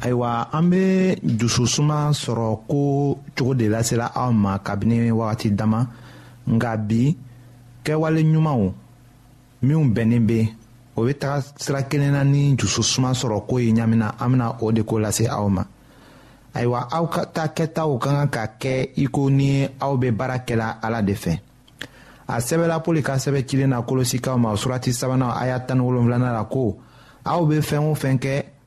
ayiwa an bɛ dususuma sɔrɔ ko cogo de lasela aw ma kabini wagati dama nka bi kɛwale ɲumanw minnu bɛnnen bɛ o bɛ taga sira kelen na ni dususuma sɔrɔ ko ye ɲamina an bɛna o de ko lase aw ma ayiwa aw ka ta kɛtaw ka kan ka kɛ i ko ni aw bɛ baara kɛla ala de fɛ a sɛbɛla poli ka sɛbɛn cilen na kolosikaw ma surati sabanan a y'a tan ni wolonwulanan la ko aw bɛ fɛn o fɛn kɛ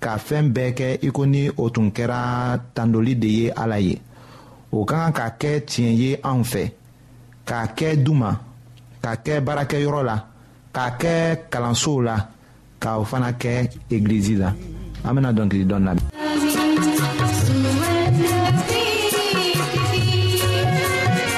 ka fɛɛn bɛɛ kɛ i ko ni o tun kɛra tandoli de ye ala ye o ka kan ka kɛ tiɲɛ ye anw fɛ k'a kɛ du ma k'a kɛ baarakɛyɔrɔ la k'a kɛ kalansow la ka o fana kɛ egilizi la an bɛna dɔnkili dɔn lamɛn.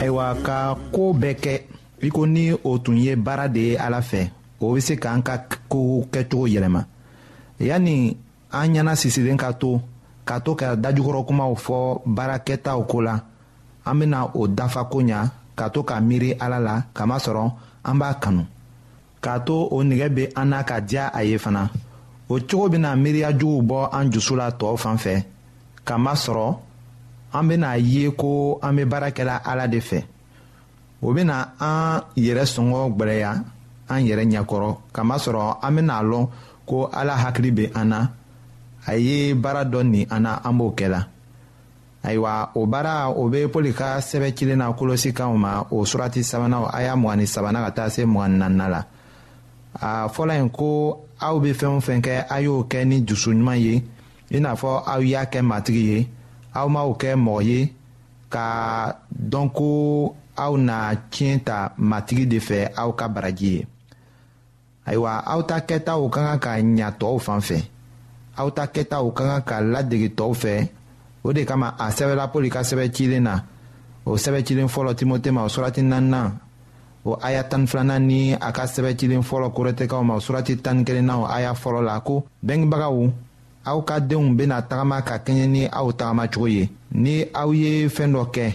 ayiwa ka ko bɛɛ kɛ i ko ni o tun ye baara de ye ala fɛ o bɛ se k'an ka kow kɛcogo yɛlɛma yanni an ɲɛna sisilen ka to ka to ka dajukɔrɔ kumaw fɔ baara kɛtaw ko la an bɛna o dafa ko ɲa ka to ka miiri ala la kamasɔrɔ an b'a kanu k'a to o nɛgɛ bɛ an na ka diya a ye fana o cogo bɛna miiriya juguw bɔ an dusu la tɔw fan fɛ k'a masɔrɔ an bɛna a ye ko an bɛ baara kɛla ala de fɛ o bɛna an yɛrɛ sɔngɔ gɛlɛya an yɛrɛ ɲɛkɔrɔ k'a masɔrɔ an bɛna a lɔn ko ala hakili bɛ an na a ye baara dɔ nin an na an b'o kɛ la. ayiwa o baara o bɛ pɔli ka sɛbɛ cilen na kolosi kanw ma o surati sabanan a y'a mugan ni sabanan ka taa se mugan ni naaninan la a fɔlɔ in ko aw bɛ fɛn o fɛn kɛ a y'o kɛ ni dusu ɲuman ye i n'a fɔ aw y'a kɛ matigi ye aw m'aw kɛ mɔgɔ ye ka dɔn ko aw na tiɲɛ ta matigi de fɛ aw ka baraji ye ayiwa aw ta kɛtaw ka kan ka ɲa tɔw fan fɛ aw ta kɛtaw ka kan ka ladege tɔw fɛ o de kama a sɛbɛla pɔli ka sɛbɛ cilen na o sɛbɛ cilen fɔlɔ timote ma o surati naaninan o aya tan filanan ni a ka sɛbɛ cilen fɔlɔ korɛtɛkaw ma o surati tan ni kelenna o aya fɔlɔ la ko bɛngebagaw aw ka denw bɛna tagama ka kɛɲɛ ni aw tagamacogo ye ni aw ye fɛn dɔ kɛ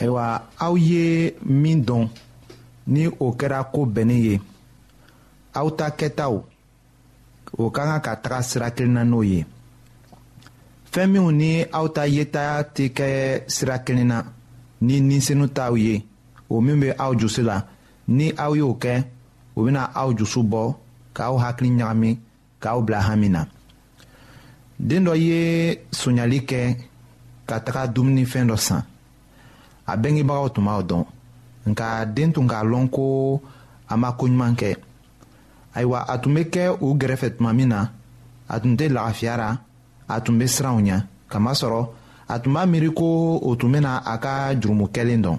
ayiwa aw ye min dɔn ni o kɛra ko bɛnnen ye aw ta kɛtaw o ka kan ka taga sira kelen na n'o ye fɛn minnu ni aw ta yeta tɛ kɛ sira kelen na ni ninsenu t'aw ye o min bɛ aw dusu la ni aw y'o kɛ o bɛna aw dusu bɔ k'aw hakili ɲagami k'aw bila hami na den dɔ ye sonyali kɛ ka taga dumunifɛn dɔ san a bɛngebagaw tun b'aw dɔn nka den tun k'a lɔn ko a ma ko ɲuman kɛ ayiwa a tun bɛ kɛ u gɛrɛfɛ tuma min na a tun tɛ lagafiyara a tun bɛ siran u ɲɛ kamasɔrɔ a tun b'a miiri ko o tun bɛna a ka jurumu kɛlen dɔn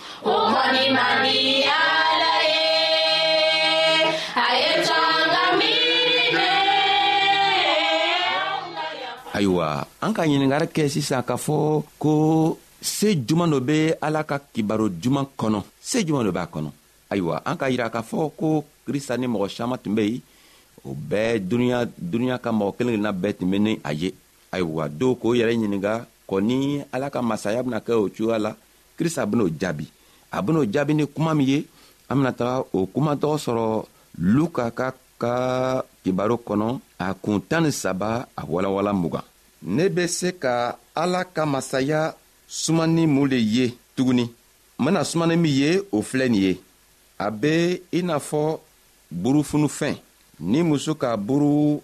ayiwa an ka ɲiningari kɛ sisan k'a fɔ ko se juman dɔ bɛ ala ka kibaro juman kɔnɔ se juman dɔ b'a kɔnɔ ayiwa an ka yira k'a fɔ ko krista ni mɔgɔ caman tun bɛ yen o bɛɛ dunuya dunuya ka mɔgɔ kelen kelenna bɛɛ tun bɛ ni a ye ayiwa dɔw k'o yɛrɛ ɲininka kɔni ala ka masaya bɛna kɛ o cogoya la krista ben'o jaabi a ben'o jaabi ni kuma min ye an bena taga o kuma tɔgɔ sɔrɔ luka ka ka kibaro kɔnɔ a kun tan ni saba a walawala mugan ne be se ka ala ka masaya sumani mun le ye tuguni n bena sumani min ye o filɛ nin ye a be i n'a fɔ burufunufɛn ni muso ka buru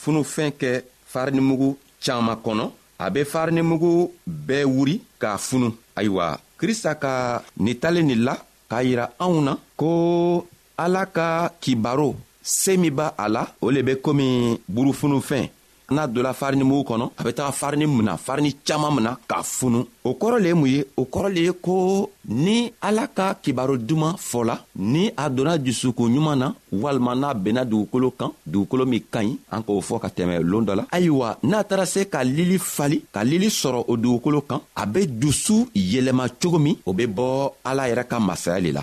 funufɛn kɛ farinimugu caman kɔnɔ a bɛ farinimugu bɛɛ wuri k'a funu ayiwa krista ka nitalen nin la k'a yira anw na ko ala ka kibaro se min b'a a la o le bɛ komi burufunufɛn n'a donna farinimugu kɔnɔ a bɛ taga farini mina farini caman mina k'a funu o kɔrɔ le ye mun ye o kɔrɔ le ye ko ni ala ka kibaro duman fɔla ni a donna dusukun ɲuman na walima n'a benna dugukolo kan dugukolo min ka ɲi an k'o fɔ ka tɛmɛ loon dɔ la ayiwa n'a taara se ka lili fali ka lili sɔrɔ o dugukolo kan a be dusu yɛlɛma cogo min o be bɔ ala yɛrɛ ka masaya le la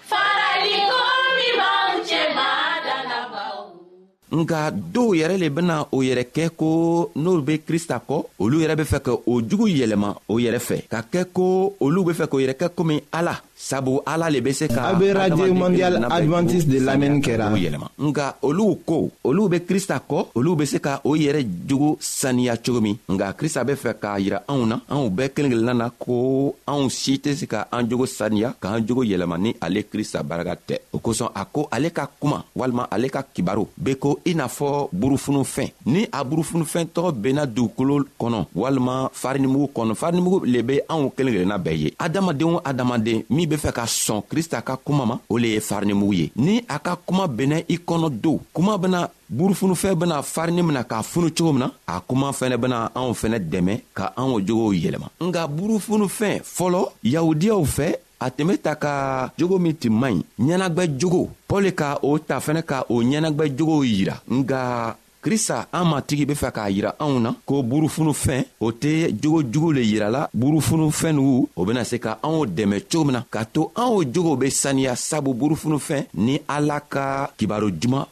nka dɔw yɛrɛ le bena o yɛrɛ kɛ ko n'olu be krista kɔ olu yɛrɛ be fɛ ka o jugu yɛlɛma o yɛrɛ fɛ ka kɛ ko olu be fɛ k'o yɛrɛ kɛ komi ala sabu ala le be se ka a be radio mondial advantiste de lamɛnni kɛra yɛlɛma nka olu ko olu be krista kɔ olu be se ka o yɛrɛ jogo saniya cogo min nka krista be fɛ k'a yira anw na anw bɛɛ kelen kelenna na ko anw si tɛ se ka an jogo saniya k'an jogo yɛlɛma ni ale krista baraka tɛ o kosɔn a ko ale ka kuma walima ale ka kibaru be ko i n'a fɔ burufunufɛn ni a burufunufɛn tɔgɔ benna dugukolo kɔnɔ walima farinimugu kɔnɔ farinimugu le be anw kelen kelenna bɛɛ ye adamaden o adamaden min be fɛ ka sɔn krista ka kuma ma o le ye farinimugu ye ni a ka kuma benna i kɔnɔ don kuma bena burufunufɛn bena farini mina k'a funu cogo min na a kuma fɛnɛ bena anw fɛnɛ dɛmɛ ka an o jogow yɛlɛma nga burufunufɛn fɔlɔ yahudiyaw fɛ a tun be ta ka jogo min tun man ɲi ɲɛnagwɛ jogo pɔli ka o ta fɛnɛ ka o ɲɛnagwɛ jogow yira nga krista an matigi be fɛ k'a yira anw na ko burufunufɛn o tɛ jogo jugu le yirala burufunufɛn nugu o bena se ka anw dɛmɛ cogo min na k'a to anw jogow be saniya sabu burufunufɛn ni ala ka kibaro juman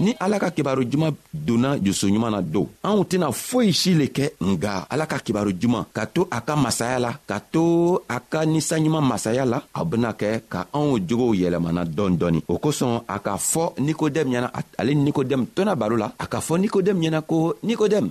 ni ala ka kibaru juman donna jusu ɲuman na don anw tɛna foyi si le kɛ nga ala ka kibaru juman ka to a ka masaya la ka to a ka ninsanɲuman masaya la a bena kɛ ka anw jogow yɛlɛmana dɔɔni dɔɔni o kosɔn a k'a fɔ nikodɛmu ɲɛna ale nikodɛmu tɔna baro la a k'a fɔ nikodɛmu ɲɛna ko nikodɛmu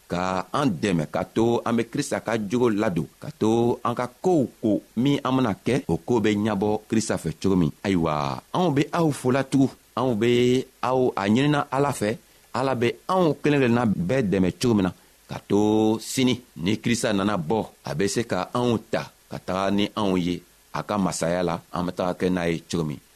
ka an dɛmɛ ka to an be krista ka jogo ladon ka to an ka koow ko min an bena kɛ o koo be ɲabɔ krista fɛ cogo min ayiwa anw be aw fola tugun anw be aw a ɲinina ala fɛ ala be anw kelen kelenna bɛɛ dɛmɛ cogo min na ka to sini ni krista nana bɔ a be se ka anw ta ka taga ni anw ye a ka masaya la an be taga kɛ n'a ye cogo min